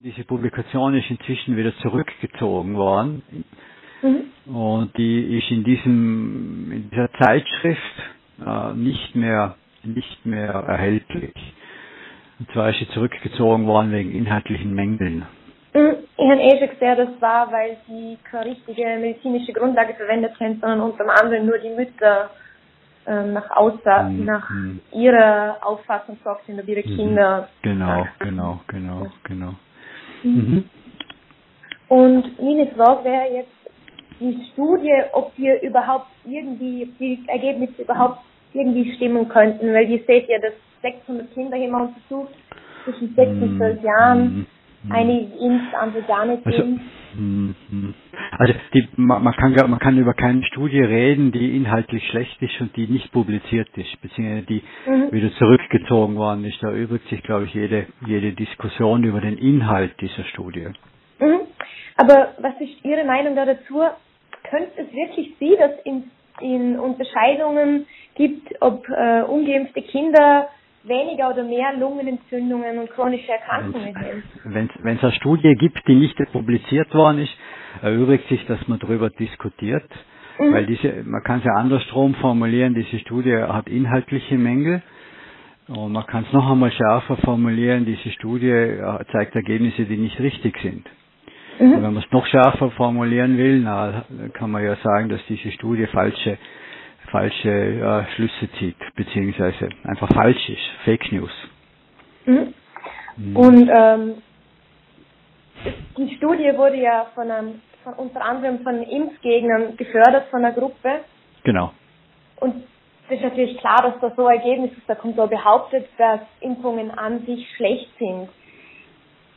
Diese Publikation ist inzwischen wieder zurückgezogen worden. Mhm. Und die ist in diesem, in dieser Zeitschrift äh, nicht mehr, nicht mehr erhältlich. Und zwar ist sie zurückgezogen worden wegen inhaltlichen Mängeln. Mhm. Ich habe eh schon gesehen, das war, weil sie keine richtige medizinische Grundlage verwendet haben, sondern unter anderem nur die Mütter äh, nach außer, mhm. nach mhm. ihrer Auffassung gesagt sind, ob ihre mhm. Kinder. Genau, genau, genau, genau. Mhm. mhm. Und meine Frage wäre jetzt die Studie, ob wir überhaupt irgendwie, die Ergebnisse überhaupt irgendwie stimmen könnten, weil ihr seht ja, dass 600 Kinder wir untersucht, zwischen 6 und 12 Jahren, einige impft, andere gar nicht also, also die, man, man, kann man kann über keine Studie reden, die inhaltlich schlecht ist und die nicht publiziert ist, beziehungsweise die mhm. wieder zurückgezogen worden ist. Da übt sich, glaube ich, jede jede Diskussion über den Inhalt dieser Studie. Mhm. Aber was ist Ihre Meinung da dazu? Könnte es wirklich sein, dass in, in Unterscheidungen gibt, ob äh, ungeimpfte Kinder weniger oder mehr Lungenentzündungen und chronische Erkrankungen haben. Wenn es eine Studie gibt, die nicht publiziert worden ist, erübrigt sich, dass man darüber diskutiert. Mhm. Weil diese, man kann es ja andersrum formulieren, diese Studie hat inhaltliche Mängel. Und man kann es noch einmal schärfer formulieren, diese Studie äh, zeigt Ergebnisse, die nicht richtig sind. Mhm. wenn man es noch schärfer formulieren will, na, kann man ja sagen, dass diese Studie falsche falsche äh, Schlüsse zieht, beziehungsweise einfach falsch ist, Fake News. Mhm. Mhm. Und ähm, die Studie wurde ja von, einem, von unter anderem von Impfgegnern gefördert von einer Gruppe. Genau. Und es ist natürlich klar, dass da so ein Ergebnis ist, da kommt so behauptet, dass Impfungen an sich schlecht sind.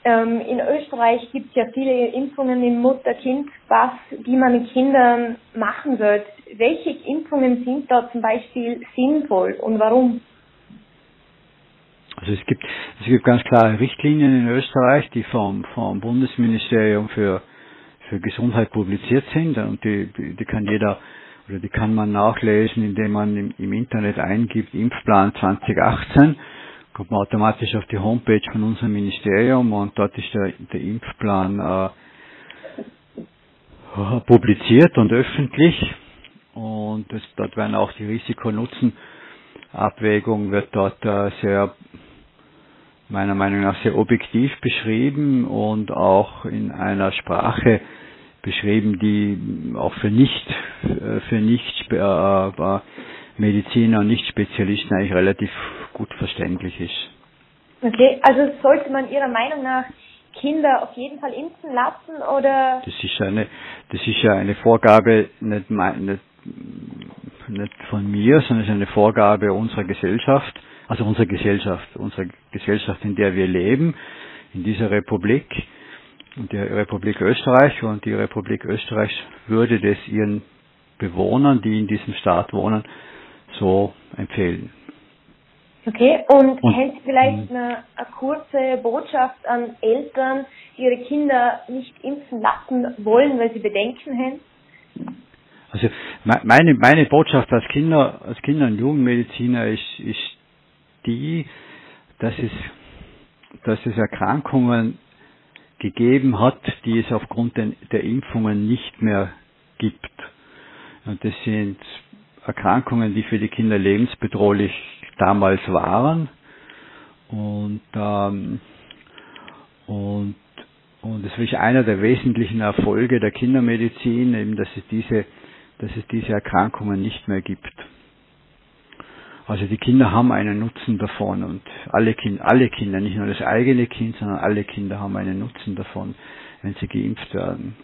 Ähm, in Österreich gibt es ja viele Impfungen im Mutter-Kind-Pass, die man mit Kindern machen wird. Welche Impfungen sind da zum Beispiel sinnvoll und warum? Also es gibt, es gibt ganz klare Richtlinien in Österreich, die vom, vom Bundesministerium für, für Gesundheit publiziert sind. Und die, die kann jeder oder die kann man nachlesen, indem man im, im Internet eingibt Impfplan 2018 kommt man automatisch auf die Homepage von unserem Ministerium und dort ist der, der Impfplan äh, publiziert und öffentlich und das, dort werden auch die Risiko-Nutzen-Abwägung wird dort äh, sehr meiner Meinung nach sehr objektiv beschrieben und auch in einer Sprache beschrieben, die auch für nicht äh, für nicht äh, äh Mediziner und Nicht-Spezialisten eigentlich relativ gut verständlich ist. Okay, also sollte man Ihrer Meinung nach Kinder auf jeden Fall impfen lassen oder? Das ist eine, das ist ja eine Vorgabe nicht, nicht, nicht von mir, sondern es ist eine Vorgabe unserer Gesellschaft, also unserer Gesellschaft, unserer Gesellschaft, in der wir leben, in dieser Republik, und die Republik Österreich und die Republik Österreich würde das ihren Bewohnern, die in diesem Staat wohnen, so empfehlen. Okay, und, und hält vielleicht eine, eine kurze Botschaft an Eltern, die ihre Kinder nicht impfen lassen wollen, weil sie Bedenken haben? Also meine, meine Botschaft als Kinder, als Kinder- und Jugendmediziner ist, ist die, dass es, dass es Erkrankungen gegeben hat, die es aufgrund der Impfungen nicht mehr gibt. Und das sind Erkrankungen, die für die Kinder lebensbedrohlich damals waren. Und, ähm, und, und es ist einer der wesentlichen Erfolge der Kindermedizin, eben, dass es diese, dass es diese Erkrankungen nicht mehr gibt. Also die Kinder haben einen Nutzen davon und alle Kinder, alle Kinder, nicht nur das eigene Kind, sondern alle Kinder haben einen Nutzen davon, wenn sie geimpft werden.